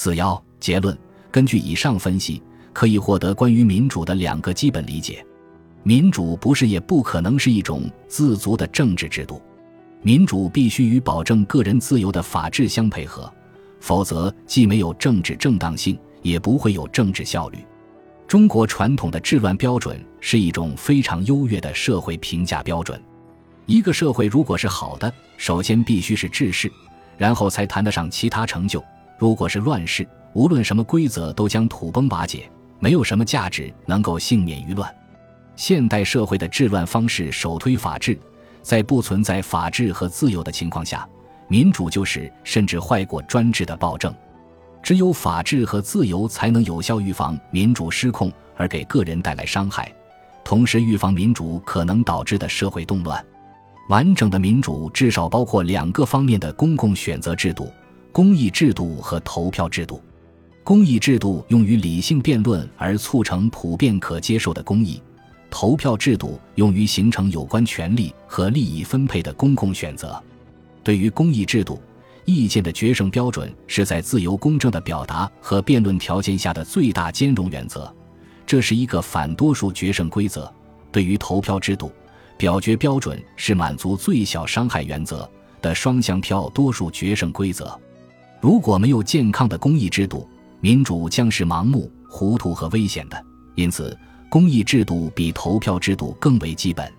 四幺结论：根据以上分析，可以获得关于民主的两个基本理解：民主不是也不可能是一种自足的政治制度，民主必须与保证个人自由的法治相配合，否则既没有政治正当性，也不会有政治效率。中国传统的治乱标准是一种非常优越的社会评价标准。一个社会如果是好的，首先必须是治世，然后才谈得上其他成就。如果是乱世，无论什么规则都将土崩瓦解，没有什么价值能够幸免于乱。现代社会的治乱方式首推法治，在不存在法治和自由的情况下，民主就是甚至坏过专制的暴政。只有法治和自由才能有效预防民主失控而给个人带来伤害，同时预防民主可能导致的社会动乱。完整的民主至少包括两个方面的公共选择制度：公益制度和投票制度。公益制度用于理性辩论而促成普遍可接受的公益；投票制度用于形成有关权利和利益分配的公共选择。对于公益制度，意见的决胜标准是在自由公正的表达和辩论条件下的最大兼容原则，这是一个反多数决胜规则。对于投票制度，表决标准是满足最小伤害原则的双向票多数决胜规则。如果没有健康的公益制度，民主将是盲目、糊涂和危险的。因此，公益制度比投票制度更为基本。